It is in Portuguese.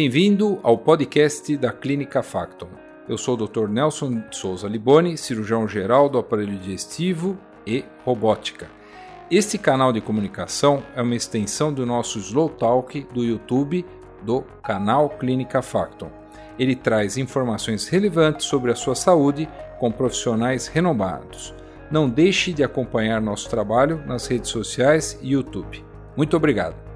Bem-vindo ao podcast da Clínica Facton. Eu sou o Dr. Nelson Souza Liboni, cirurgião geral do aparelho digestivo e robótica. Este canal de comunicação é uma extensão do nosso Slow Talk do YouTube do canal Clínica Facton. Ele traz informações relevantes sobre a sua saúde com profissionais renomados. Não deixe de acompanhar nosso trabalho nas redes sociais e YouTube. Muito obrigado.